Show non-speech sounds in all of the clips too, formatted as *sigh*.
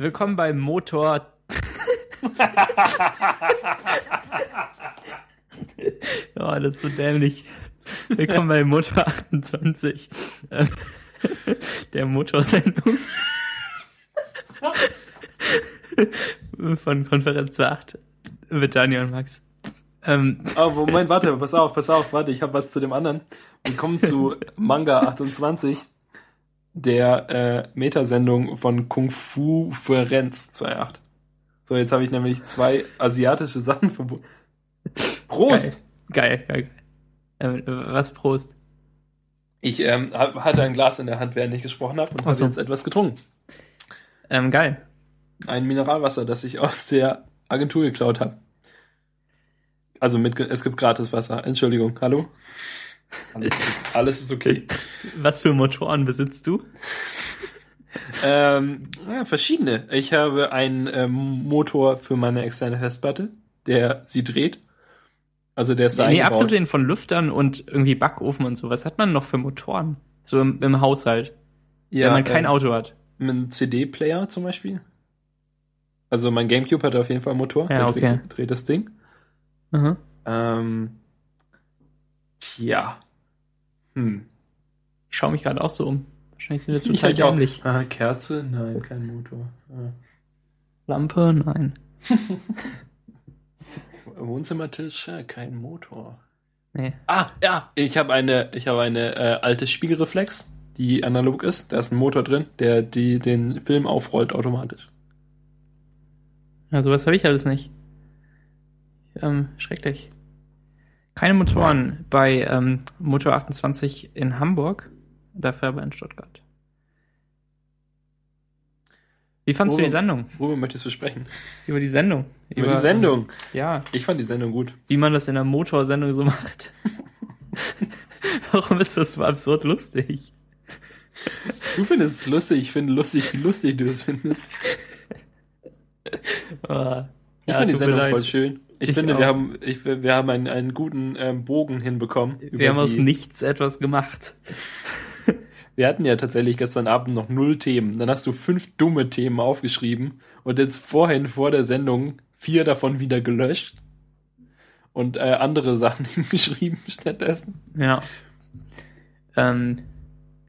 Willkommen beim Motor. *laughs* oh, das ist so dämlich. Willkommen bei Motor 28. Ähm, *laughs* der Motorsendung. *laughs* Von Konferenz 8 mit Daniel und Max. Ähm, oh, Moment, warte, pass auf, pass auf, warte, ich habe was zu dem anderen. Wir kommen zu Manga 28, der äh, Metasendung von Kung Fu Ferenz 2.8. So, jetzt habe ich nämlich zwei asiatische Sachen verbunden. Prost! Geil, geil, geil. Äh, was Prost? Ich ähm, hatte ein Glas in der Hand, während ich gesprochen habe und habe jetzt etwas getrunken. Ähm, geil. Ein Mineralwasser, das ich aus der Agentur geklaut habe. Also mit, es gibt gratis Wasser. Entschuldigung, hallo? Alles, alles ist okay. *laughs* Was für Motoren besitzt du? ähm, ja, verschiedene. Ich habe einen ähm, Motor für meine externe Festplatte, der sie dreht. Also der ist da Nee, eingebaut. abgesehen von Lüftern und irgendwie Backofen und so, was hat man noch für Motoren? So im, im Haushalt. Ja, wenn man kein äh, Auto hat. Ein CD-Player zum Beispiel. Also mein Gamecube hat auf jeden Fall einen Motor. Ja, der okay. dreht, dreht das Ding. Mhm. Ähm, tja. Hm. Ich schaue mich gerade auch so um. Wahrscheinlich sind wir total dämlich. Ah, Kerze? Nein, kein Motor. Ah. Lampe? Nein. *laughs* Wohnzimmertisch? Kein Motor. Nee. Ah, ja, ich habe eine, ich habe eine äh, alte Spiegelreflex, die analog ist. Da ist ein Motor drin, der die den Film aufrollt automatisch. Ja, sowas habe ich alles nicht. Ähm, schrecklich. Keine Motoren bei ähm, Motor 28 in Hamburg, dafür aber in Stuttgart. Wie worüber, du die Sendung? Worüber möchtest du sprechen? Über die Sendung. Über, Über die Sendung? Ja. Ich fand die Sendung gut. Wie man das in einer Motorsendung so macht. *laughs* Warum ist das so absurd lustig? Du findest es lustig, ich finde lustig, wie lustig du es findest. Oh, ich ja, finde die Sendung voll schön. Ich, ich finde, auch. wir haben, ich, wir haben einen, einen guten ähm, Bogen hinbekommen. Wir haben aus nichts etwas gemacht. *laughs* wir hatten ja tatsächlich gestern Abend noch null Themen. Dann hast du fünf dumme Themen aufgeschrieben und jetzt vorhin vor der Sendung vier davon wieder gelöscht und äh, andere Sachen *laughs* hingeschrieben stattdessen. Ja. Ähm,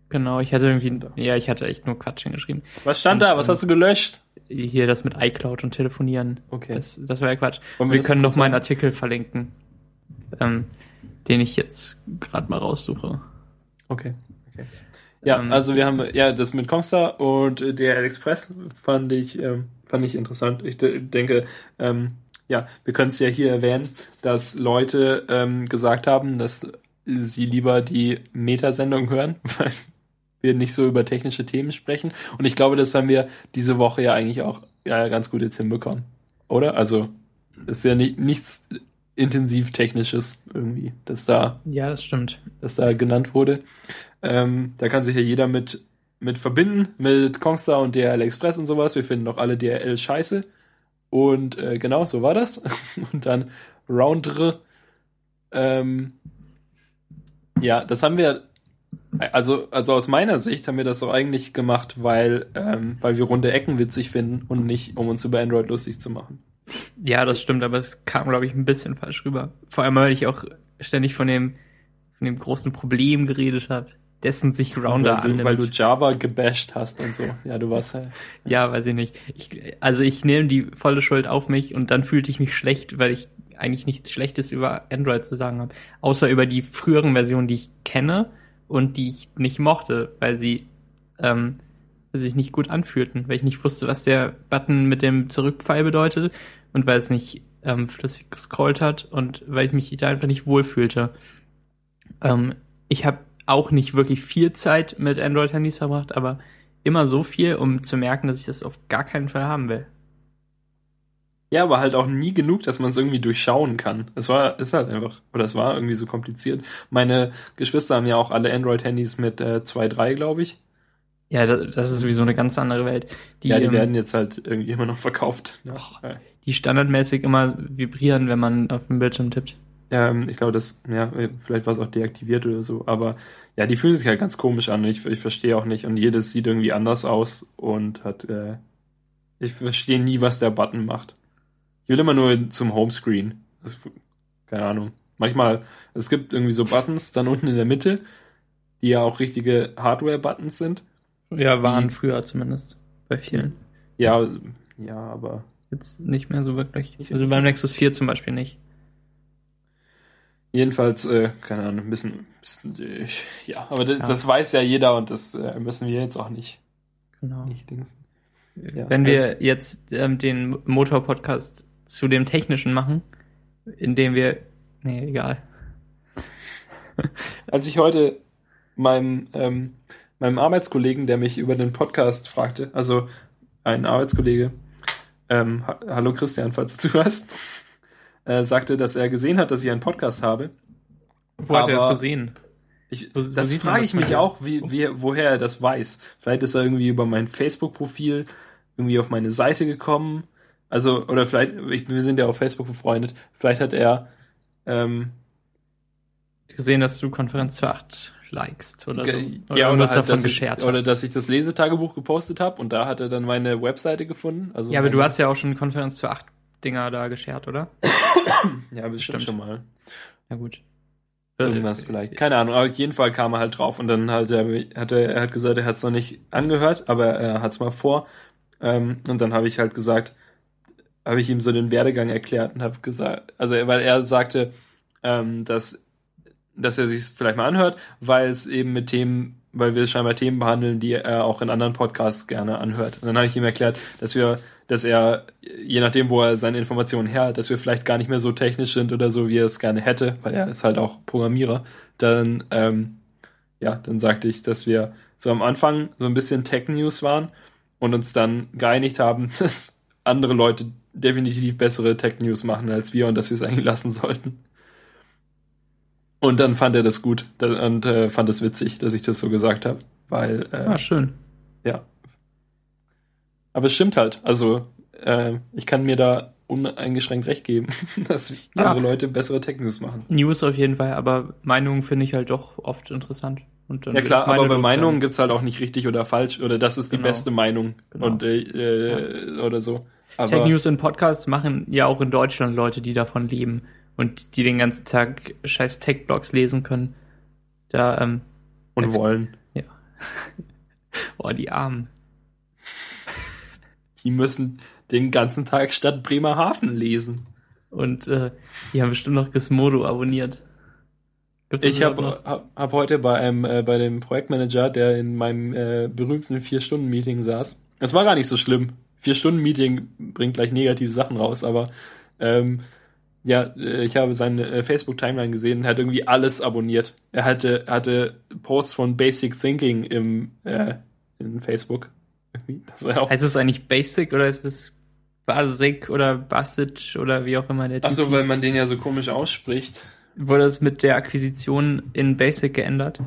genau, ich hatte irgendwie, ja, ich hatte echt nur Quatsch hingeschrieben. Was stand und, da? Was ähm, hast du gelöscht? hier das mit iCloud und telefonieren. Okay. Das, das war ja Quatsch. Und wir, können noch mal einen Artikel verlinken, ähm, den ich jetzt gerade mal raussuche. Okay. okay. Ja, ähm, also wir haben ja das mit Comstar und der Express fand ich ähm, fand ich interessant. Ich denke, ähm, ja, wir können es ja hier erwähnen, dass Leute ähm, gesagt haben, dass sie lieber die Metasendung hören, *laughs* weil wir nicht so über technische Themen sprechen. Und ich glaube, das haben wir diese Woche ja eigentlich auch ja, ganz gut jetzt hinbekommen. Oder? Also, ist ja nicht, nichts intensiv technisches irgendwie, dass da. Ja, das stimmt. Dass da genannt wurde. Ähm, da kann sich ja jeder mit, mit verbinden, mit Kongstar und DRL Express und sowas. Wir finden doch alle DRL scheiße. Und äh, genau, so war das. *laughs* und dann Roundre. Ähm, ja, das haben wir also, also aus meiner Sicht haben wir das doch eigentlich gemacht, weil, ähm, weil wir runde Ecken witzig finden und nicht, um uns über Android lustig zu machen. Ja, das stimmt, aber es kam, glaube ich, ein bisschen falsch rüber. Vor allem, weil ich auch ständig von dem, von dem großen Problem geredet habe, dessen sich Grounder weil annimmt. Weil du Java gebasht hast und so. Ja, du warst ja. ja, weiß ich nicht. Ich, also ich nehme die volle Schuld auf mich und dann fühlte ich mich schlecht, weil ich eigentlich nichts Schlechtes über Android zu sagen habe. Außer über die früheren Versionen, die ich kenne und die ich nicht mochte, weil sie ähm, sich nicht gut anfühlten, weil ich nicht wusste, was der Button mit dem Zurückpfeil bedeutet und weil es nicht ähm, flüssig gescrollt hat und weil ich mich da einfach nicht wohlfühlte. Ähm, ich habe auch nicht wirklich viel Zeit mit Android-Handys verbracht, aber immer so viel, um zu merken, dass ich das auf gar keinen Fall haben will. Ja, aber halt auch nie genug, dass man es irgendwie durchschauen kann. Es war, ist halt einfach, oder es war irgendwie so kompliziert. Meine Geschwister haben ja auch alle Android-Handys mit äh, 2.3, glaube ich. Ja, das, das ist sowieso eine ganz andere Welt. Die, ja, die ähm, werden jetzt halt irgendwie immer noch verkauft. Ne? Och, die standardmäßig immer vibrieren, wenn man auf dem Bildschirm tippt. Ja, ähm, ich glaube, das, ja, vielleicht war es auch deaktiviert oder so, aber ja, die fühlen sich halt ganz komisch an. Ich, ich verstehe auch nicht. Und jedes sieht irgendwie anders aus und hat äh, Ich verstehe nie, was der Button macht. Ich will immer nur zum Homescreen. Keine Ahnung. Manchmal, es gibt irgendwie so Buttons dann unten in der Mitte, die ja auch richtige Hardware-Buttons sind. Ja, waren die, früher zumindest. Bei vielen. Ja, ja, aber. Jetzt nicht mehr so wirklich. Also beim Nexus 4 zum Beispiel nicht. Jedenfalls, äh, keine Ahnung, ein bisschen, bisschen äh, ja, aber das, ja. das, weiß ja jeder und das äh, müssen wir jetzt auch nicht. Genau. Nicht ja, Wenn wir jetzt ähm, den Motor-Podcast zu dem Technischen machen, indem wir, nee, egal. *laughs* Als ich heute meinem, ähm, meinem Arbeitskollegen, der mich über den Podcast fragte, also ein Arbeitskollege, ähm, ha hallo Christian, falls du zuhörst, äh, sagte, dass er gesehen hat, dass ich einen Podcast habe. Wo hat er das gesehen? Ich, wo, das frage ich mich auch, wie, wie, woher er das weiß. Vielleicht ist er irgendwie über mein Facebook-Profil irgendwie auf meine Seite gekommen. Also, oder vielleicht, ich, wir sind ja auf Facebook befreundet. Vielleicht hat er ähm, gesehen, dass du Konferenz für 8 likest oder so. Oder ja, oder, halt, davon dass ich, oder dass ich das Lesetagebuch gepostet habe und da hat er dann meine Webseite gefunden. Also ja, aber du hast ja auch schon Konferenz für 8 Dinger da geshared, oder? *coughs* ja, bestimmt schon mal. Ja, gut. Irgendwas vielleicht. Keine Ahnung, aber auf jeden Fall kam er halt drauf und dann halt er, hat er, er hat gesagt, er hat es noch nicht angehört, aber er hat es mal vor. Ähm, und dann habe ich halt gesagt, habe ich ihm so den Werdegang erklärt und habe gesagt, also weil er sagte, ähm, dass dass er sich vielleicht mal anhört, weil es eben mit Themen, weil wir scheinbar Themen behandeln, die er auch in anderen Podcasts gerne anhört. Und dann habe ich ihm erklärt, dass wir dass er, je nachdem, wo er seine Informationen her hat, dass wir vielleicht gar nicht mehr so technisch sind oder so, wie er es gerne hätte, weil er ist halt auch Programmierer, dann, ähm, ja, dann sagte ich, dass wir so am Anfang so ein bisschen Tech-News waren und uns dann geeinigt haben, *laughs* dass andere Leute definitiv bessere Tech-News machen als wir und dass wir es eigentlich lassen sollten. Und dann fand er das gut und äh, fand es witzig, dass ich das so gesagt habe, weil äh, ah, schön. Ja, aber es stimmt halt. Also, äh, ich kann mir da uneingeschränkt recht geben, *laughs* dass ja. andere Leute bessere Tech-News machen. News auf jeden Fall, aber Meinungen finde ich halt doch oft interessant. ja klar, aber bei Meinungen gibt's halt auch nicht richtig oder falsch oder das ist die genau. beste Meinung genau. und äh, äh, ja. oder so. Tech News in Podcasts machen ja auch in Deutschland Leute, die davon leben und die den ganzen Tag scheiß Tech-Blogs lesen können. Da, ähm, und wollen. Ja. Boah, *laughs* die Armen. *laughs* Die müssen den ganzen Tag Stadt Bremerhaven lesen. Und äh, die haben bestimmt noch Gizmodo abonniert. Gibt's ich habe hab, hab heute bei einem äh, bei dem Projektmanager, der in meinem äh, berühmten vier Stunden Meeting saß. Es war gar nicht so schlimm. Vier Stunden Meeting bringt gleich negative Sachen raus, aber ähm, ja, äh, ich habe seine äh, Facebook Timeline gesehen, hat irgendwie alles abonniert. Er hatte hatte Posts von Basic Thinking im äh, in Facebook das heißt es eigentlich Basic oder ist es Basic oder Basic oder wie auch immer der Typ Achso, weil man den ja so komisch ausspricht. Wurde das mit der Akquisition in Basic geändert?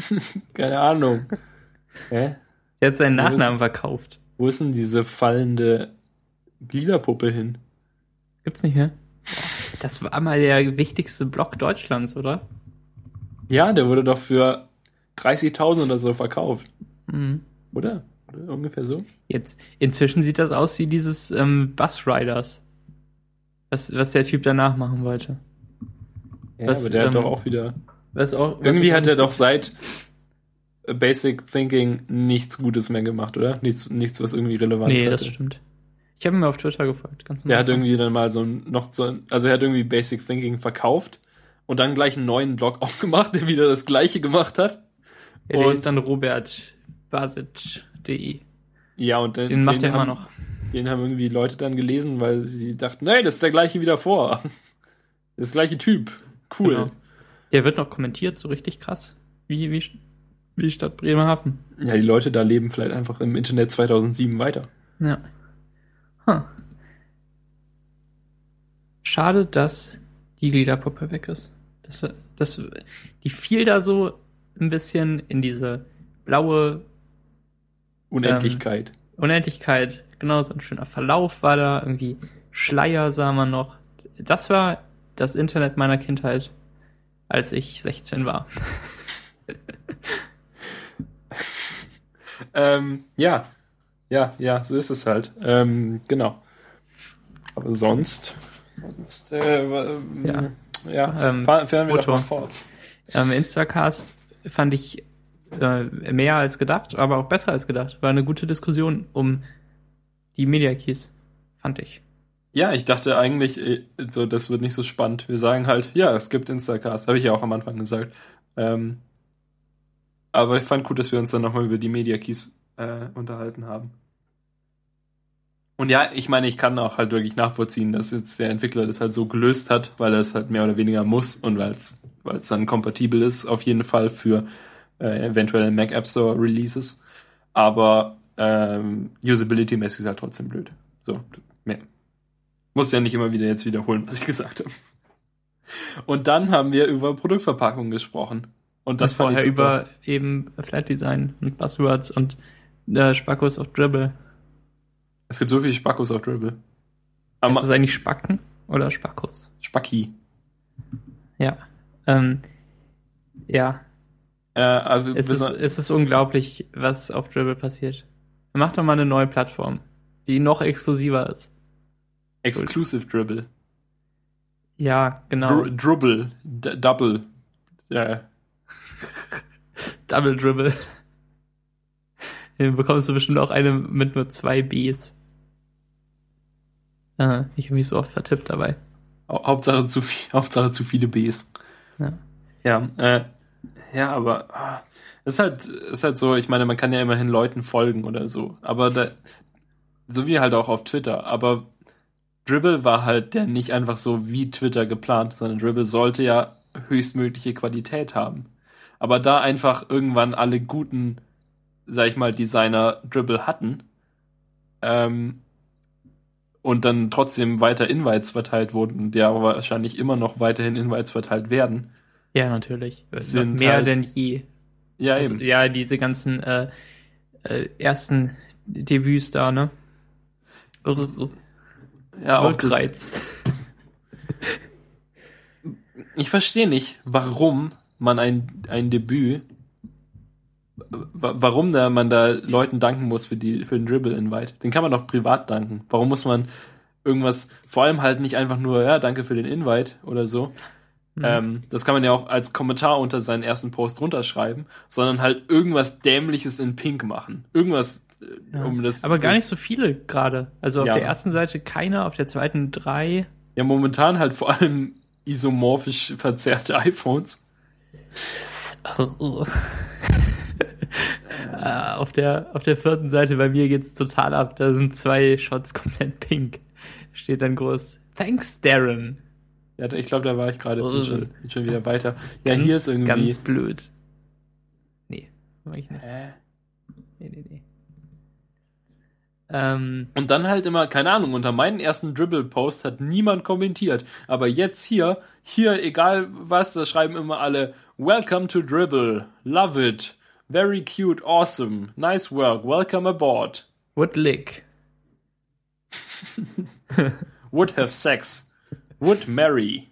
*laughs* Keine Ahnung. *laughs* Hä? Er hat seinen Nachnamen verkauft. Wo ist denn diese fallende Gliederpuppe hin? Gibt's nicht mehr? Das war mal der wichtigste Block Deutschlands, oder? Ja, der wurde doch für 30.000 oder so verkauft. Mhm. Oder? Oder ungefähr so? Jetzt, inzwischen sieht das aus wie dieses ähm, Bus Riders. Was, was der Typ danach machen wollte. Ja, was, aber der ähm, hat doch auch wieder. Was auch, was irgendwie hat er doch seit Basic Thinking nichts Gutes mehr gemacht, oder? Nichts, nichts was irgendwie relevant ist. Nee, hatte. das stimmt. Ich habe ihn mir auf Twitter gefolgt, ganz normal. Der hat irgendwie dann mal so noch so, also er hat irgendwie Basic Thinking verkauft und dann gleich einen neuen Blog *laughs* aufgemacht, der wieder das gleiche gemacht hat. Ja, und ist dann Robert Basic De. Ja, und den, den macht er immer noch. Den haben irgendwie Leute dann gelesen, weil sie dachten, nein, das ist der gleiche wieder vor. *laughs* Das gleiche Typ. Cool. Genau. Der wird noch kommentiert, so richtig krass. Wie, wie, wie Stadt Bremerhaven. Ja, die Leute da leben vielleicht einfach im Internet 2007 weiter. Ja. Huh. Schade, dass die Gliederpuppe weg ist. Das, das, die fiel da so ein bisschen in diese blaue Unendlichkeit. Ähm, Unendlichkeit, genau, so ein schöner Verlauf war da, irgendwie Schleier sah man noch. Das war das Internet meiner Kindheit, als ich 16 war. *laughs* *laughs* ähm, ja, Ja, ja, so ist es halt. Ähm, genau. Aber sonst, sonst äh, Ja. ja, Ähm, fahren, fahren wir doch Foto. mal fort. Ähm, Instacast fand ich äh, mehr als gedacht, aber auch besser als gedacht. War eine gute Diskussion um die Media Keys, fand ich. Ja, ich dachte eigentlich, äh, so, das wird nicht so spannend. Wir sagen halt, ja, es gibt Instacast, habe ich ja auch am Anfang gesagt. Ähm, aber ich fand gut, dass wir uns dann nochmal über die Media Keys äh, unterhalten haben. Und ja, ich meine, ich kann auch halt wirklich nachvollziehen, dass jetzt der Entwickler das halt so gelöst hat, weil er es halt mehr oder weniger muss und weil es dann kompatibel ist, auf jeden Fall für äh, eventuelle Mac App Store Releases. Aber ähm, Usability-mäßig ist halt trotzdem blöd. So, mehr. Muss ja nicht immer wieder jetzt wiederholen, was ich gesagt habe. Und dann haben wir über Produktverpackung gesprochen. Und das ich vorher über eben Flat Design und Buzzwords und äh, Spackos auf Dribble. Es gibt so viele Spackos auf Dribble. Aber ist das eigentlich Spacken oder Spackos? Spacki. Ja. Ähm, ja, Äh, also es ist, es ist unglaublich, was auf Dribble passiert. Mach doch mal eine neue Plattform, die noch exklusiver ist. Exclusive Dribble. Ja, genau. Dr Dribble. D Double. Ja. Double Dribble. *laughs* Dann bekommst du bestimmt auch eine mit nur zwei Bs. Äh, ich habe mich so oft vertippt dabei. Hau- Hauptsache zu, viel, *laughs* Hauptsache zu viele Bs. Ja. Ja, äh, ja, aber ah, ist halt, ist halt so, ich meine, man kann ja immerhin Leuten folgen oder so. Aber da, so wie halt auch auf Twitter. Aber Dribble war halt der nicht einfach so wie Twitter geplant, sondern Dribble sollte ja höchstmögliche Qualität haben. Aber da einfach irgendwann alle guten, sag ich mal, Designer Dribble hatten, ähm, und dann trotzdem weiter Invites verteilt wurden, und ja aber wahrscheinlich immer noch weiterhin Invites verteilt werden. Ja, natürlich. Sind Noch mehr halt- denn je. Ja, Also, eben. ja, diese ganzen äh, äh, ersten Debüts da, ne? Ja, auch Wirkreiz. ich verstehe nicht, warum man ein, ein Debüt, wa- warum da man da Leuten danken muss für die für den Dribble Invite. Den kann man doch privat danken. Warum muss man irgendwas, vor allem halt nicht einfach nur, ja, danke für den Invite oder so. Mhm. Ähm, das kann man ja auch als Kommentar unter seinen ersten Post runterschreiben, sondern halt irgendwas Dämliches in Pink machen. Irgendwas, äh, Ja. um das. Aber gar das, nicht so viele gerade. Also auf Ja. der ersten Seite keiner, auf der zweiten drei. Ja, momentan halt vor allem isomorphisch verzerrte *laughs* iPhones. *laughs* Äh, auf, der, auf der vierten Seite bei mir geht's total ab. Da sind zwei Shots komplett pink. Steht dann groß. Thanks, Darren. Ja, ich glaube, da war ich gerade bin schon, schon wieder weiter. Ja, Ganz, hier ist irgendwie. Ganz blöd. Nee, mach ich nicht. Hä? Nee, nee, nee. Ähm, Und dann halt immer, keine Ahnung, unter meinen ersten Dribble-Post hat niemand kommentiert. Aber jetzt hier, hier, egal was, da schreiben immer alle, Welcome to Dribble, love it, very cute, awesome, nice work, welcome aboard, Would lick. *laughs* would have sex, would marry,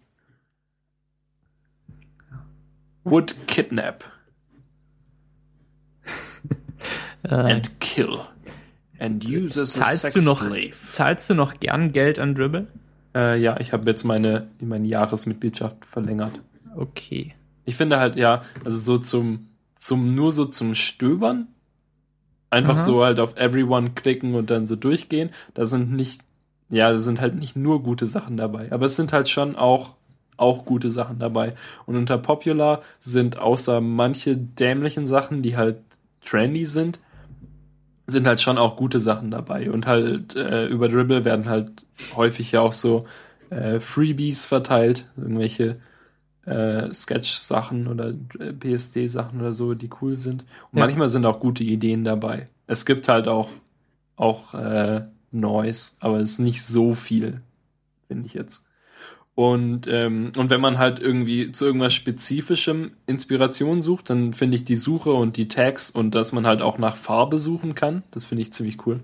would kidnap. *laughs* Äh, and kill and use as a zahlst sex du noch, slave. zahlst du noch gern Geld an Dribble? Äh, ja, ich habe jetzt meine, meine Jahresmitgliedschaft verlängert. Okay. Ich finde halt, ja, also so zum, zum, nur so zum Stöbern. Einfach Aha. so halt auf Everyone klicken und dann so durchgehen. Da sind nicht, ja, da sind halt nicht nur gute Sachen dabei. Aber es sind halt schon auch, auch gute Sachen dabei. Und unter Popular sind außer manche dämlichen Sachen, die halt trendy sind, sind halt schon auch gute Sachen dabei. Und halt äh, über Dribble werden halt häufig ja auch so äh, Freebies verteilt, irgendwelche äh, Sketch-Sachen oder äh, PSD-Sachen oder so, die cool sind. Und Ja. manchmal sind auch gute Ideen dabei. Es gibt halt auch, auch äh, Noise, aber es ist nicht so viel, finde ich jetzt. Und, ähm, und wenn man halt irgendwie zu irgendwas Spezifischem Inspiration sucht, dann finde ich die Suche und die Tags und dass man halt auch nach Farbe suchen kann, das finde ich ziemlich cool.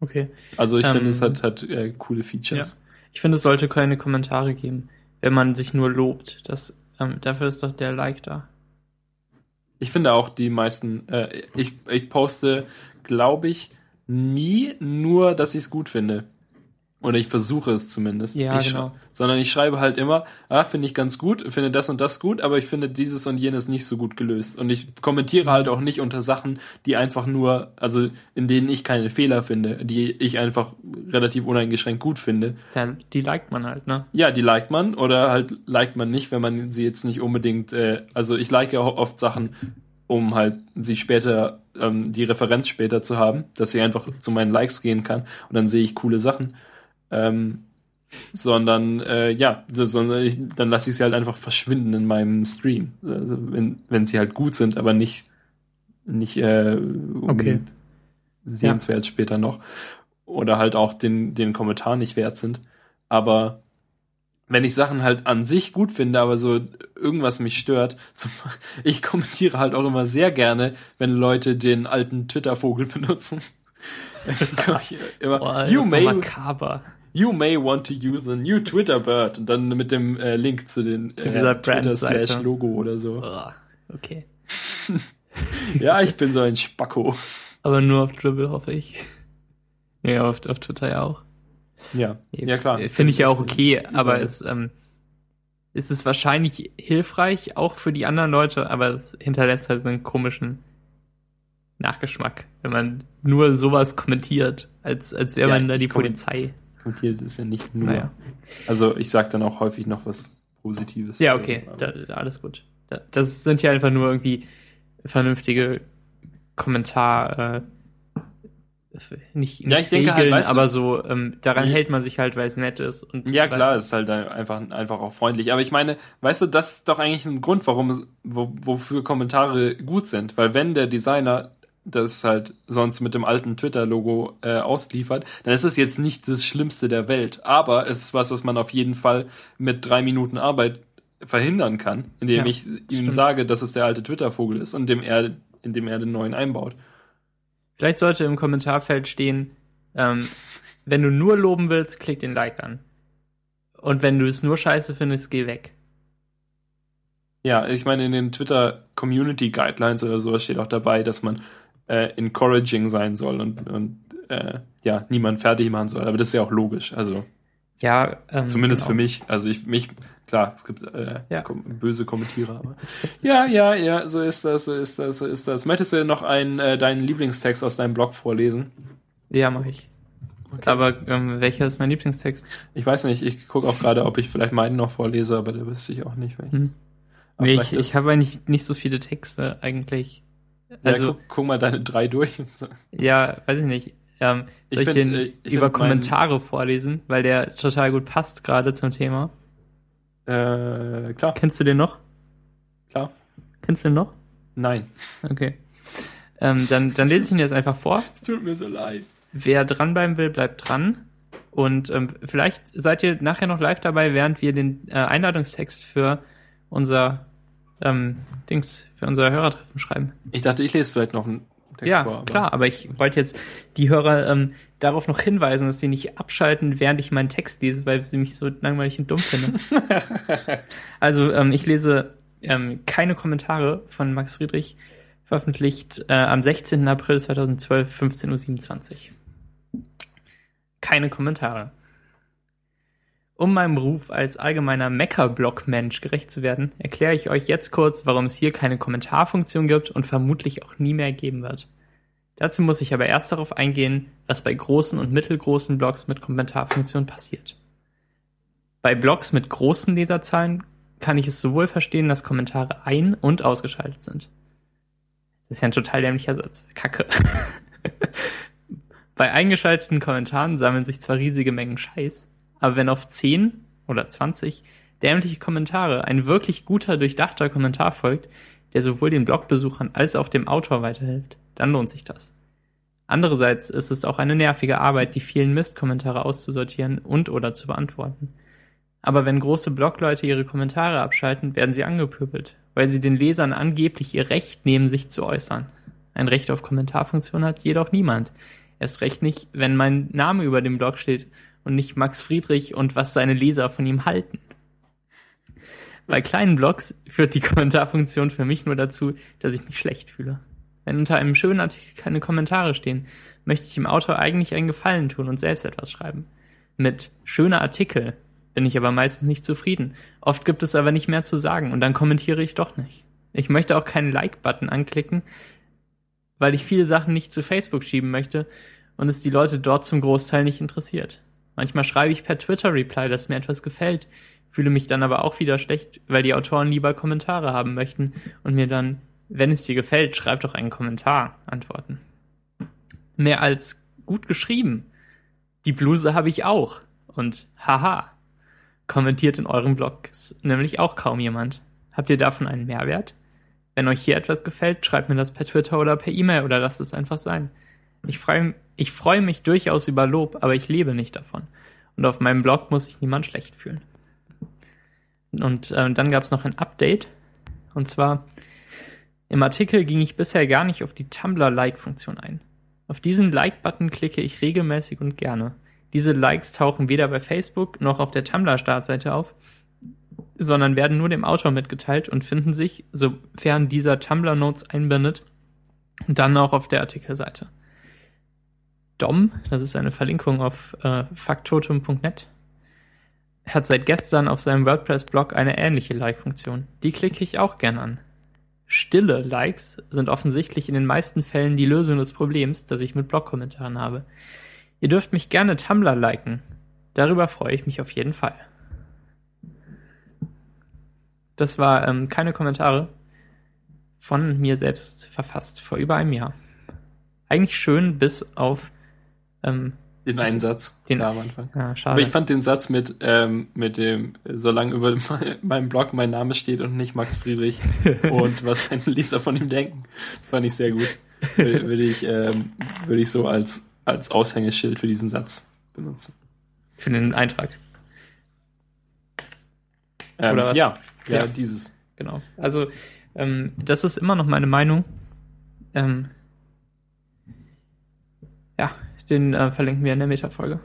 Okay. Also ich Ähm, finde, es hat, hat äh, coole Features. Ich finde, es sollte keine Kommentare geben, wenn man sich nur lobt. Das, ähm, dafür ist doch der Like da. Ich finde auch die meisten, äh, ich, ich poste, glaube ich, nie nur, dass ich es gut finde. Oder ich versuche es zumindest. Ja, ich genau. Sondern ich schreibe halt immer, ah, finde ich ganz gut, finde das und das gut, aber ich finde dieses und jenes nicht so gut gelöst. Und ich kommentiere halt auch nicht unter Sachen, die einfach nur, also in denen ich keine Fehler finde, die ich einfach relativ uneingeschränkt gut finde. Ja, die liked man halt, ne? Ja, die liked man oder halt liked man nicht, wenn man sie jetzt nicht unbedingt, äh, also ich like ja auch oft Sachen, um halt sie später, ähm, die Referenz später zu haben, dass ich einfach zu meinen Likes gehen kann und dann sehe ich coole Sachen. Ähm, sondern äh, ja, sondern ich, dann lasse ich sie halt einfach verschwinden in meinem Stream, also wenn, wenn sie halt gut sind, aber nicht nicht äh, Okay. sehenswert später noch oder halt auch den den Kommentar nicht wert sind. Aber wenn ich Sachen halt an sich gut finde, aber so irgendwas mich stört, *laughs* zum, ich kommentiere halt auch immer sehr gerne, wenn Leute den alten Twitter-Vogel benutzen. *laughs* *laughs* immer, Boah, you may, makaber. you may want to use a new Twitter bird und dann mit dem äh, Link zu den Zu dieser Twitter Brand-Seite. slash Logo oder so. Okay. *laughs* Ja, ich bin so ein Spacko. Aber nur auf Dribble, hoffe ich. Ja, auf, auf Twitter ja auch. Ja, ja klar. Finde ich ja auch okay, aber es, ähm, es ist wahrscheinlich hilfreich, auch für die anderen Leute, aber es hinterlässt halt so einen komischen Nachgeschmack, wenn man nur sowas kommentiert, als, als wäre Ja, man da die Polizei. kommentiert ist ja nicht nur. Naja. Also ich sag dann auch häufig noch was Positives. Ja, okay, da, alles gut. Da, das sind ja einfach nur irgendwie vernünftige Kommentar, äh, nicht, nicht Ja, ich denke halt, weißt du- aber so, ähm, daran hält man sich halt, weil es nett ist. Und Ja, klar, ist halt einfach, einfach auch freundlich. Aber ich meine, weißt du, das ist doch eigentlich ein Grund, warum es, wo, wofür Kommentare gut sind. Weil wenn der Designer das halt sonst mit dem alten Twitter-Logo äh, ausliefert, dann ist es jetzt nicht das Schlimmste der Welt. Aber es ist was, was man auf jeden Fall mit drei Minuten Arbeit verhindern kann, indem Ja, ich ihm stimmt. sage, dass es der alte Twitter-Vogel ist und indem er, indem er den neuen einbaut. Vielleicht sollte im Kommentarfeld stehen, ähm, wenn du nur loben willst, klick den Like an. Und wenn du es nur scheiße findest, geh weg. Ja, ich meine, in den Twitter Community Guidelines oder sowas steht auch dabei, dass man äh, encouraging sein soll und, und äh, ja, niemand fertig machen soll. Aber das ist ja auch logisch. Also Ja, ähm, zumindest genau. für mich. Also ich mich, klar, es gibt äh, Ja. böse Kommentierer, aber *laughs* ja, ja, ja, so ist das, so ist das, so ist das. Möchtest du noch einen äh, deinen Lieblingstext aus deinem Blog vorlesen? Ja, mach ich. Aber ähm, welcher ist mein Lieblingstext? Ich weiß nicht, ich gucke auch gerade, ob ich vielleicht meinen noch vorlese, aber da wüsste ich auch nicht. Welchen. Hm. Nee, ich, ich habe eigentlich nicht so viele Texte eigentlich. Ja, Also, guck, guck mal deine drei durch. *laughs* ja, weiß ich nicht. Ähm, soll Ich ich, find, den äh, ich über Kommentare vorlesen, weil der total gut passt gerade zum Thema. Äh, klar, Kennst du den noch? klar. Kennst du den noch? Nein. Okay. Ähm, dann, dann lese ich ihn jetzt einfach vor. Es tut mir so leid. Wer dranbleiben will, bleibt dran. Und ähm, vielleicht seid ihr nachher noch live dabei, während wir den äh, Einladungstext für unser ähm, Dings, für unser Hörertreffen schreiben. Ich dachte, ich lese vielleicht noch einen Text ja, vor. aber- klar, aber ich wollte jetzt die Hörer ähm, darauf noch hinweisen, dass sie nicht abschalten, während ich meinen Text lese, weil sie mich so langweilig und dumm finden. *laughs* also, ähm, ich lese ähm, keine Kommentare von Max Friedrich, veröffentlicht äh, am 16. April 2012, 15.27 Uhr. Keine Kommentare. Um meinem Ruf als allgemeiner Mecker-Block-Mensch gerecht zu werden, erkläre ich euch jetzt kurz, warum es hier keine Kommentarfunktion gibt und vermutlich auch nie mehr geben wird. Dazu muss ich aber erst darauf eingehen, was bei großen und mittelgroßen Blogs mit Kommentarfunktion passiert. Bei Blogs mit großen Leserzahlen kann ich es sowohl verstehen, dass Kommentare ein- und ausgeschaltet sind. Das ist ja ein total dämlicher Satz. Kacke. *laughs* Bei eingeschalteten Kommentaren sammeln sich zwar riesige Mengen Scheiß, aber wenn auf 10 oder 20 dämliche Kommentare ein wirklich guter, durchdachter Kommentar folgt, der sowohl den Blogbesuchern als auch dem Autor weiterhilft, dann lohnt sich das. Andererseits ist es auch eine nervige Arbeit, die vielen Mistkommentare auszusortieren und oder zu beantworten. Aber wenn große Blogleute ihre Kommentare abschalten, werden sie angepöbelt, weil sie den Lesern angeblich ihr Recht nehmen, sich zu äußern. Ein Recht auf Kommentarfunktion hat jedoch niemand. Erst recht nicht, wenn mein Name über dem Blog steht und nicht Max Friedrich und was seine Leser von ihm halten. Bei kleinen Blogs führt die *laughs* Kommentarfunktion für mich nur dazu, dass ich mich schlecht fühle. Wenn unter einem schönen Artikel keine Kommentare stehen, möchte ich dem Autor eigentlich einen Gefallen tun und selbst etwas schreiben. Mit schöner Artikel bin ich aber meistens nicht zufrieden. Oft gibt es aber nicht mehr zu sagen und dann kommentiere ich doch nicht. Ich möchte auch keinen Like-Button anklicken, weil ich viele Sachen nicht zu Facebook schieben möchte und es die Leute dort zum Großteil nicht interessiert. Manchmal schreibe ich per Twitter-Reply, dass mir etwas gefällt, fühle mich dann aber auch wieder schlecht, weil die Autoren lieber Kommentare haben möchten und mir dann, wenn es dir gefällt, schreib doch einen Kommentar antworten. Mehr als gut geschrieben. Die Bluse habe ich auch. Und haha. Kommentiert in euren Blogs nämlich auch kaum jemand. Habt ihr davon einen Mehrwert? Wenn euch hier etwas gefällt, schreibt mir das per Twitter oder per E-Mail oder lasst es einfach sein. Ich freue ich freu mich durchaus über Lob, aber ich lebe nicht davon. Und auf meinem Blog muss sich niemand schlecht fühlen. Und äh, dann gab es noch ein Update. Und zwar im Artikel ging ich bisher gar nicht auf die Tumblr-Like-Funktion ein. Auf diesen Like-Button klicke ich regelmäßig und gerne. Diese Likes tauchen weder bei Facebook noch auf der Tumblr-Startseite auf, sondern werden nur dem Autor mitgeteilt und finden sich, sofern dieser Tumblr-Notes einbindet, dann auch auf der Artikelseite. Dom, das ist eine Verlinkung auf äh, faktotum.net, hat seit gestern auf seinem WordPress-Blog eine ähnliche Like-Funktion. Die klicke ich auch gern an. Stille Likes sind offensichtlich in den meisten Fällen die Lösung des Problems, das ich mit Blog-Kommentaren habe. Ihr dürft mich gerne Tumblr liken. Darüber freue ich mich auf jeden Fall. Das war ähm, keine Kommentare von mir selbst verfasst vor über einem Jahr. Eigentlich schön bis auf ähm, den einen Satz den, da am Anfang. Ja, schade. Aber ich fand den Satz mit, ähm, mit dem, solange über *laughs* meinem Blog mein Name steht und nicht Max Friedrich *laughs* und was seine Leser von ihm denken, fand ich sehr gut. Würde, würde ich, ähm, würde ich so als, als Aushängeschild für diesen Satz benutzen. Für den Eintrag. Ähm, Oder was? Ja, ja, ja, dieses. Genau. Also, ähm, das ist immer noch meine Meinung. Ähm, ja, den äh, verlinken wir in der Metafolge.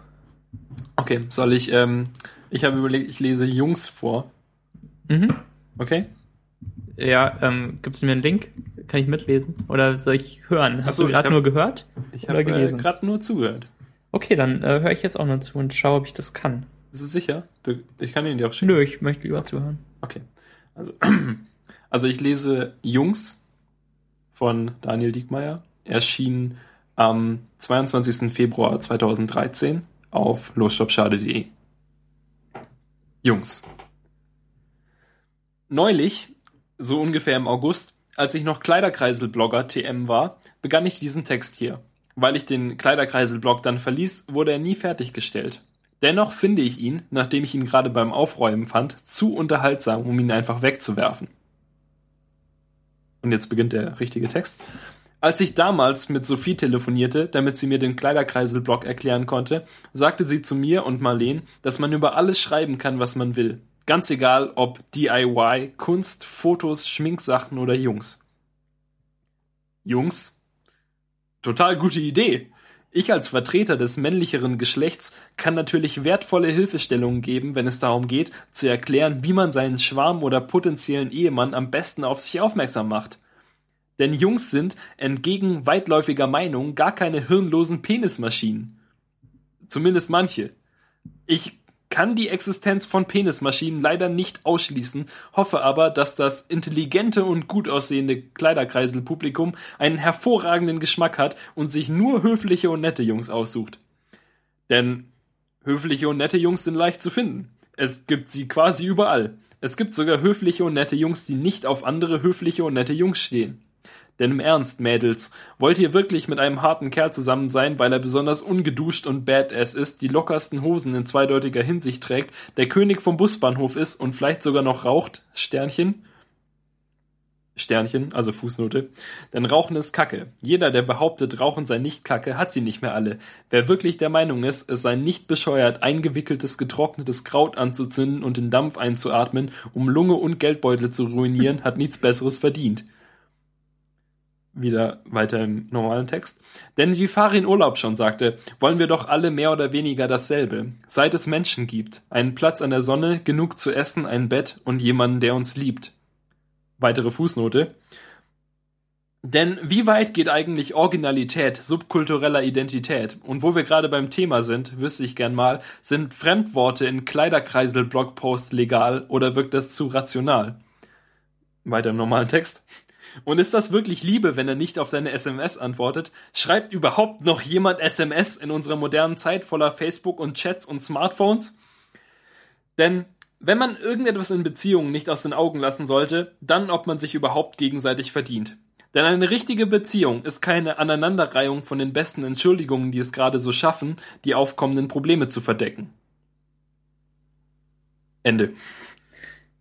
Okay, soll ich, ähm, ich habe überlegt, ich lese Jungs vor. Mhm. Okay. Ja, ähm, gibt es mir einen Link? Kann ich mitlesen? Oder soll ich hören? Hast so, du gerade nur gehört? Ich habe äh, gerade nur zugehört. Okay, dann äh, höre ich jetzt auch nur zu und schaue, ob ich das kann. Bist du sicher? Du, ich kann ihn dir auch schicken. Nö, ich möchte lieber zuhören. Okay. Also, *clears throat* also ich lese Jungs von Daniel Diekmeyer. Erschien am 22. Februar 2013 auf losstoppschade.de. Jungs. Neulich, so ungefähr im August, als ich noch Kleiderkreisel-Blogger TM war, begann ich diesen Text hier. Weil ich den Kleiderkreisel-Blog dann verließ, wurde er nie fertiggestellt. Dennoch finde ich ihn, nachdem ich ihn gerade beim Aufräumen fand, zu unterhaltsam, um ihn einfach wegzuwerfen. Und jetzt beginnt der richtige Text. Als ich damals mit Sophie telefonierte, damit sie mir den Kleiderkreisel-Blog erklären konnte, sagte sie zu mir und Marleen, dass man über alles schreiben kann, was man will. Ganz egal, ob DIY, Kunst, Fotos, Schminksachen oder Jungs. Jungs? Total gute Idee. Ich als Vertreter des männlicheren Geschlechts kann natürlich wertvolle Hilfestellungen geben, wenn es darum geht, zu erklären, wie man seinen Schwarm oder potenziellen Ehemann am besten auf sich aufmerksam macht. Denn Jungs sind, entgegen weitläufiger Meinung, gar keine hirnlosen Penismaschinen. Zumindest manche. Ich kann die Existenz von Penismaschinen leider nicht ausschließen, hoffe aber, dass das intelligente und gut aussehende Kleiderkreiselpublikum einen hervorragenden Geschmack hat und sich nur höfliche und nette Jungs aussucht. Denn höfliche und nette Jungs sind leicht zu finden. Es gibt sie quasi überall. Es gibt sogar höfliche und nette Jungs, die nicht auf andere höfliche und nette Jungs stehen. Denn im Ernst, Mädels, wollt ihr wirklich mit einem harten Kerl zusammen sein, weil er besonders ungeduscht und badass ist, die lockersten Hosen in zweideutiger Hinsicht trägt, der König vom Busbahnhof ist und vielleicht sogar noch raucht? Sternchen? Sternchen, also Fußnote. Denn Rauchen ist Kacke. Jeder, der behauptet, Rauchen sei nicht Kacke, hat sie nicht mehr alle. Wer wirklich der Meinung ist, es sei nicht bescheuert, eingewickeltes, getrocknetes Kraut anzuzünden und den Dampf einzuatmen, um Lunge und Geldbeutel zu ruinieren, hat nichts Besseres verdient wieder weiter im normalen Text. Denn wie Farin Urlaub schon sagte, wollen wir doch alle mehr oder weniger dasselbe. Seit es Menschen gibt. Einen Platz an der Sonne, genug zu essen, ein Bett und jemanden, der uns liebt. Weitere Fußnote. Denn wie weit geht eigentlich Originalität subkultureller Identität? Und wo wir gerade beim Thema sind, wüsste ich gern mal, sind Fremdworte in Kleiderkreisel-Blogposts legal oder wirkt das zu rational? Weiter im normalen Text. Und ist das wirklich Liebe, wenn er nicht auf deine SMS antwortet? Schreibt überhaupt noch jemand SMS in unserer modernen Zeit voller Facebook und Chats und Smartphones? Denn wenn man irgendetwas in Beziehungen nicht aus den Augen lassen sollte, dann ob man sich überhaupt gegenseitig verdient. Denn eine richtige Beziehung ist keine Aneinanderreihung von den besten Entschuldigungen, die es gerade so schaffen, die aufkommenden Probleme zu verdecken. Ende.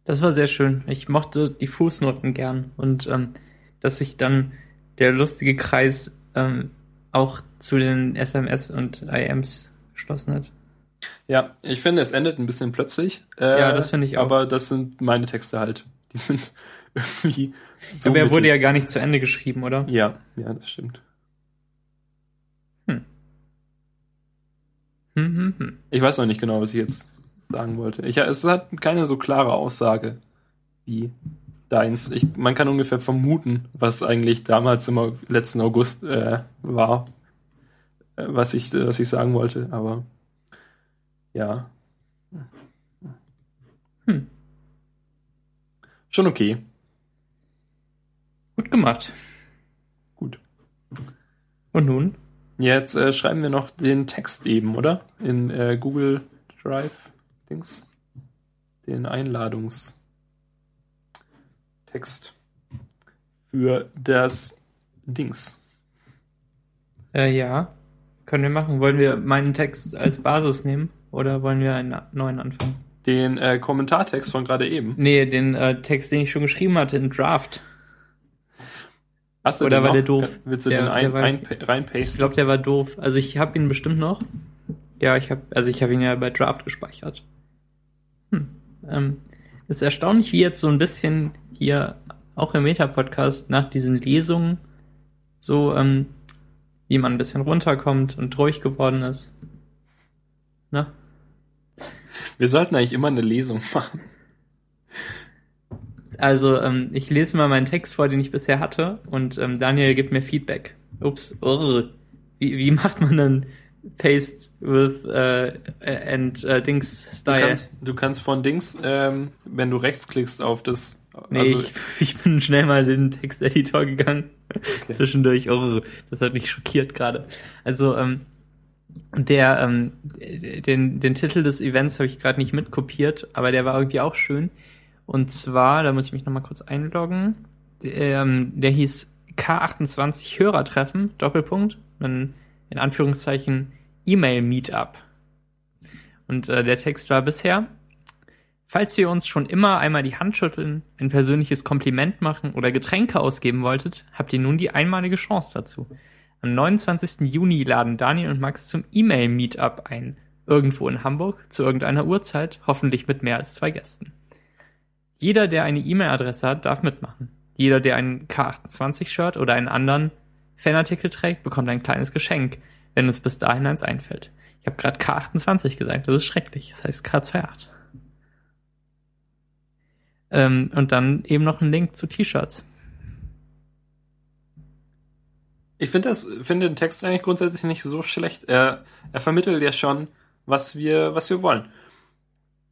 Das war sehr schön. Ich mochte die Fußnoten gern und ähm, dass sich dann der lustige Kreis ähm, auch zu den SMS und IMs geschlossen hat. Ja, ich finde, es endet ein bisschen plötzlich. Äh, ja, das finde ich auch. Aber das sind meine Texte halt. Die sind *laughs* irgendwie. So aber er wurde ja gar nicht zu Ende geschrieben, oder? Ja, ja, das stimmt. Hm. Hm, hm, hm. Ich weiß noch nicht genau, was ich jetzt sagen wollte. Ich, es hat keine so klare Aussage wie deins. Ich, man kann ungefähr vermuten, was eigentlich damals im letzten August äh, war, äh, was ich, was ich sagen wollte, aber ja. Hm. Schon okay. Gut gemacht. Gut. Und nun? Jetzt äh, schreiben wir noch den Text eben, oder? In äh, Google Drive Dings. Den Einladungstext für das Dings. Äh, ja, können wir machen. Wollen wir meinen Text als Basis nehmen oder wollen wir einen neuen anfangen? Den äh, Kommentartext von gerade eben. Nee, den äh, Text, den ich schon geschrieben hatte in Draft. Hast du Oder war noch? der doof? Willst du der, den ein, war, ein, reinpasten? Ich glaube, der war doof. Also ich habe ihn bestimmt noch. Ja, ich habe, also ich habe ihn ja bei Draft gespeichert. Hm. Ähm, ist erstaunlich, wie jetzt so ein bisschen hier auch im Meta-Podcast nach diesen Lesungen so, ähm, wie man ein bisschen runterkommt und ruhig geworden ist. Ne? Wir sollten eigentlich immer eine Lesung machen. Also, ähm, ich lese mal meinen Text vor, den ich bisher hatte, und ähm, Daniel gibt mir Feedback. Ups, oh, wie, wie macht man dann Paste with uh, and uh, Dings Style? Du kannst, du kannst von Dings, ähm, wenn du rechtsklickst auf das. Nee, also, ich, *laughs* ich bin schnell mal in den Texteditor gegangen. Okay. *laughs* Zwischendurch. Oh, das hat mich schockiert gerade. Also, ähm, der, ähm, den, den Titel des Events habe ich gerade nicht mitkopiert, aber der war irgendwie auch schön. Und zwar, da muss ich mich nochmal kurz einloggen. Der, ähm, der hieß K28 Hörertreffen, Doppelpunkt, dann in Anführungszeichen E-Mail-Meetup. Und äh, der Text war bisher, falls ihr uns schon immer einmal die Hand schütteln, ein persönliches Kompliment machen oder Getränke ausgeben wolltet, habt ihr nun die einmalige Chance dazu. Am 29. Juni laden Daniel und Max zum E-Mail-Meetup ein. Irgendwo in Hamburg, zu irgendeiner Uhrzeit, hoffentlich mit mehr als zwei Gästen. Jeder, der eine E-Mail-Adresse hat, darf mitmachen. Jeder, der einen K28-Shirt oder einen anderen Fanartikel trägt, bekommt ein kleines Geschenk, wenn uns bis dahin eins einfällt. Ich habe gerade K28 gesagt, das ist schrecklich. Das heißt K28. Ähm, und dann eben noch ein Link zu T-Shirts. Ich finde das, den Text eigentlich grundsätzlich nicht so schlecht. Er, er vermittelt ja schon, was wir, was wir wollen.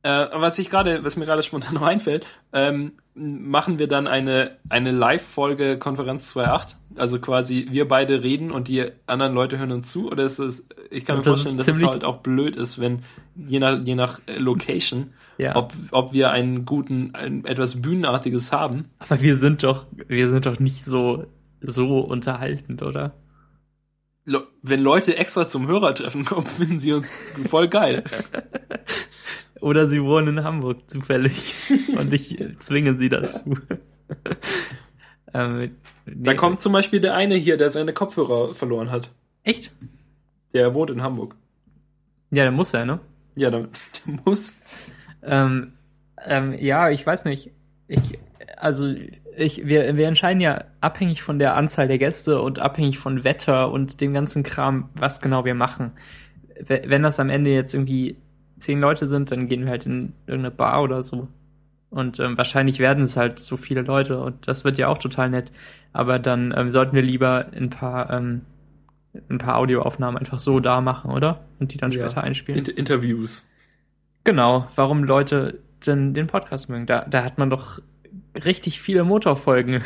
Äh, was ich gerade, was mir gerade spontan *laughs* noch einfällt, ähm, machen wir dann eine, eine Live-Folge Konferenz 2.8? Also quasi wir beide reden und die anderen Leute hören uns zu? Oder ist es, ich kann mir das vorstellen, dass es halt auch blöd ist, wenn je nach, je nach äh, Location, *laughs* ja. ob, ob wir einen guten, ein, etwas Bühnenartiges haben. Aber wir sind doch, wir sind doch nicht so, so unterhaltend, oder? wenn Leute extra zum Hörertreffen kommen, *laughs* finden sie uns voll geil. Oder sie wohnen in Hamburg zufällig *laughs* und ich zwinge sie dazu. *laughs* ähm, nee. Da kommt zum Beispiel der eine hier, der seine Kopfhörer verloren hat. Echt? Der wohnt in Hamburg. Ja, der muss ja, ne? Ja, der, *laughs* der muss. Ähm, ähm, ja, ich weiß nicht. Ich, also ich, wir, wir entscheiden ja abhängig von der Anzahl der Gäste und abhängig von Wetter und dem ganzen Kram, was genau wir machen. Wenn das am Ende jetzt irgendwie zehn Leute sind, dann gehen wir halt in irgendeine Bar oder so Und ähm, wahrscheinlich werden es halt so viele Leute und das wird ja auch total nett. Aber dann ähm, sollten wir lieber ein paar, ähm, ein paar Audioaufnahmen einfach so da machen, oder? Und die dann Ja. später einspielen. Inter Interviews. Genau, warum Leute denn den Podcast mögen. Da, da hat man doch richtig viele Motorfolgen.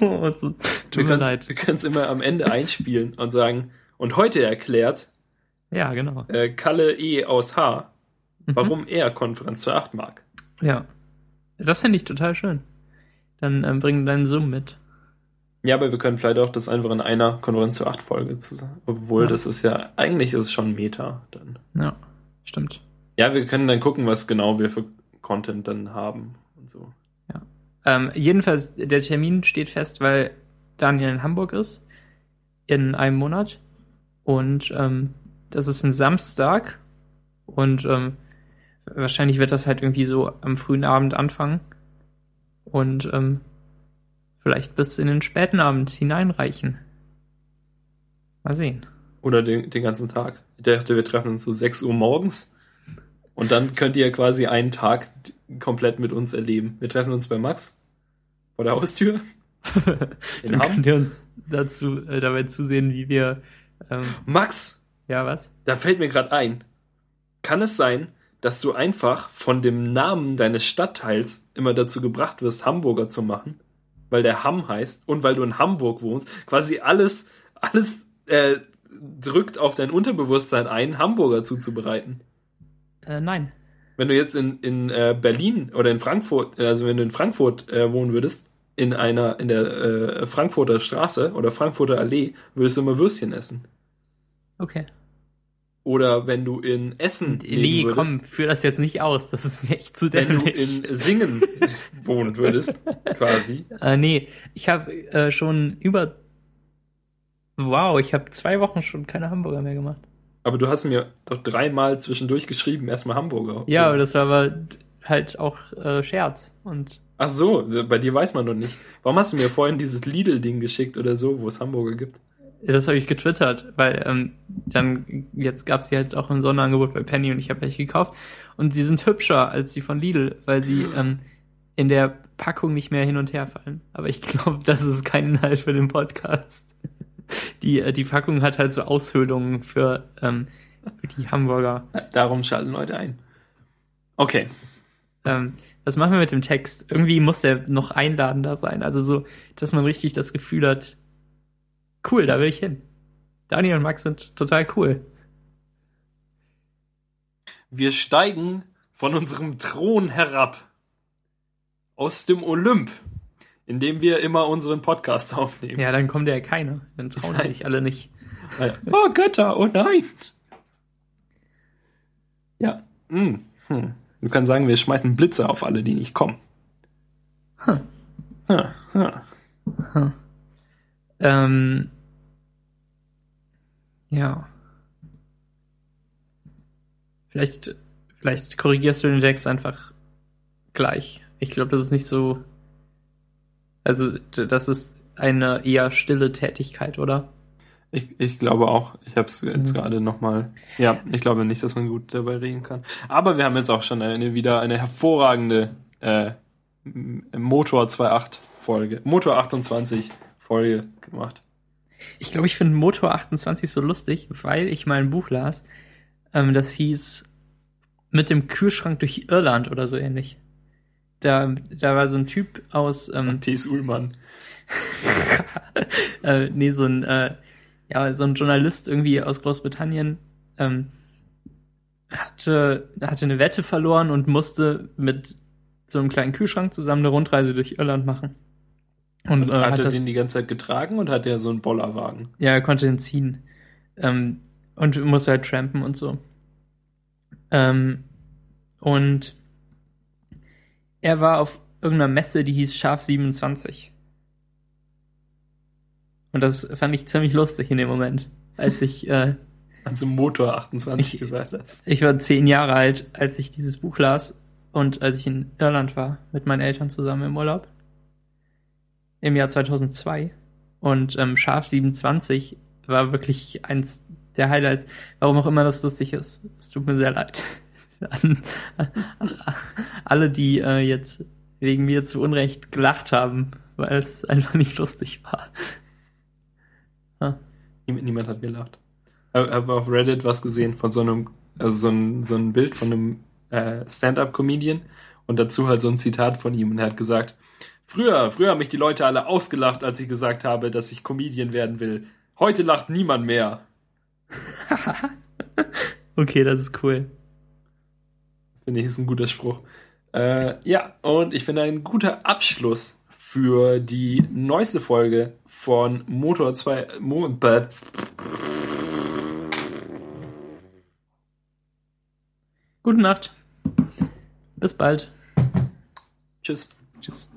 oh, *laughs* so, Du tut mir kannst, leid. du kannst immer am Ende einspielen und sagen, und heute erklärt Ja, genau. äh, Kalle E. aus H., Mhm. warum er Konferenz zu 8 mag. Ja. Das fände ich total schön. Dann ähm, bring deinen Zoom mit. Ja, aber wir können vielleicht auch das einfach in einer Konferenz zu 8 Folge zusammen. Obwohl, Ja. das ist ja, eigentlich ist es schon Meta dann. Ja, stimmt. Ja, wir können dann gucken, was genau wir für Content dann haben und so. Ähm, jedenfalls, der Termin steht fest, weil Daniel in Hamburg ist. In einem Monat. Und ähm, das ist ein Samstag. Und ähm, wahrscheinlich wird das halt irgendwie so am frühen Abend anfangen. Und ähm, vielleicht bis in den späten Abend hineinreichen. Mal sehen. Oder den, den ganzen Tag. Ich dachte, wir treffen uns so 6 Uhr morgens. Und dann könnt ihr quasi einen Tag komplett mit uns erleben. Wir treffen uns bei Max vor der Haustür. *laughs* Dann könnt ihr uns dazu äh, dabei zusehen, wie wir ähm, Max, ja was? da fällt mir gerade ein. Kann es sein, dass du einfach von dem Namen deines Stadtteils immer dazu gebracht wirst, Hamburger zu machen? Weil der Hamm heißt und weil du in Hamburg wohnst. Quasi alles, alles äh, drückt auf dein Unterbewusstsein ein, Hamburger zuzubereiten. Äh, nein. Wenn du jetzt in, in äh, Berlin oder in Frankfurt, also wenn du in Frankfurt äh, wohnen würdest, in einer, in der äh, Frankfurter Straße oder Frankfurter Allee, würdest du immer Würstchen essen. Okay. Oder wenn du in Essen Nee, leben würdest, komm, führ das jetzt nicht aus. Das ist mir echt zu wenn du dämlich. in Singen *laughs* wohnen würdest, quasi. Äh, nee, ich habe äh, schon über. Wow, ich habe zwei Wochen schon keine Hamburger mehr gemacht. Aber du hast mir doch dreimal zwischendurch geschrieben, erstmal Hamburger. Ja, aber das war aber halt auch äh, Scherz. Und Ach so, bei dir weiß man doch nicht. Warum hast du mir vorhin dieses Lidl-Ding geschickt oder so, wo es Hamburger gibt? Das habe ich getwittert, weil ähm, dann jetzt gab es die halt auch im Sonderangebot bei Penny und ich habe welche gekauft. Und sie sind hübscher als die von Lidl, weil sie ähm, in der Packung nicht mehr hin und her fallen. Aber ich glaube, das ist kein Inhalt für den Podcast. *laughs* Die, äh, die Packung hat halt so Aushöhlungen für, ähm, für die Hamburger. Darum schalten Leute ein. Okay. Ähm, was machen wir mit dem Text? Irgendwie muss der noch einladender sein. Also so, dass man richtig das Gefühl hat, cool, da will ich hin. Daniel und Max sind total cool. Wir steigen von unserem Thron herab. Aus dem Olymp, in dem wir immer unseren Podcast aufnehmen. Ja, dann kommt ja keiner. Dann trauen Nein. sich alle nicht. Oh Götter, oh nein. Ja. Hm. Hm. Du kannst sagen, wir schmeißen Blitze auf alle, die nicht kommen. Hm. Ja, ja. Ähm, ja. Vielleicht, vielleicht korrigierst du den Text einfach gleich. Ich glaube, das ist nicht so. Also, das ist eine eher stille Tätigkeit, oder? Ich, ich glaube auch. Ich habe es jetzt Mhm. gerade nochmal. Ja, ich glaube nicht, dass man gut dabei reden kann. Aber wir haben jetzt auch schon eine wieder eine hervorragende äh, Motor 2.8 Folge, Motor 28 Folge gemacht. Ich glaube, ich finde Motor 28 so lustig, weil ich mal ein Buch las, ähm, das hieß Mit dem Kühlschrank durch Irland oder so ähnlich. Da, da war so ein Typ aus, ähm, *laughs* T.S. Ullmann. *laughs* äh, nee, so ein, äh, ja, so ein Journalist irgendwie aus Großbritannien, ähm, hatte, hatte eine Wette verloren und musste mit so einem kleinen Kühlschrank zusammen eine Rundreise durch Irland machen. Und, Und äh, hat hat er das, den die ganze Zeit getragen und hat er so einen Bollerwagen? ja, er konnte den ziehen. Ähm, und musste halt trampen und so. Ähm, und er war auf irgendeiner Messe, die hieß Scharf 27. Und das fand ich ziemlich lustig in dem Moment, als ich, äh, Also Motor 28 Ich- gesagt hast. ich war zehn Jahre alt, als ich dieses Buch las und als ich in Irland war, mit meinen Eltern zusammen im Urlaub. Im Jahr 2002. Und ähm, Scharf 27 war wirklich eins der Highlights. Warum auch immer das lustig ist. Es tut mir sehr leid. *laughs* an, *laughs* alle, die äh, jetzt wegen mir zu Unrecht gelacht haben, weil es einfach nicht lustig war. *laughs* Ja. Niemand hat gelacht. Ich habe auf Reddit was gesehen von so einem, also so ein, so ein Bild von einem äh, Stand-up-Comedian und dazu halt so ein Zitat von ihm und er hat gesagt, früher, früher haben mich die Leute alle ausgelacht, als ich gesagt habe, dass ich Comedian werden will. Heute lacht niemand mehr. *laughs* okay, das ist cool. Finde ich, ist ein guter Spruch. Äh, ja, und ich finde ein guter Abschluss für die neueste Folge von Motor 2. Mo Gute Nacht. Bis bald. Tschüss. Tschüss.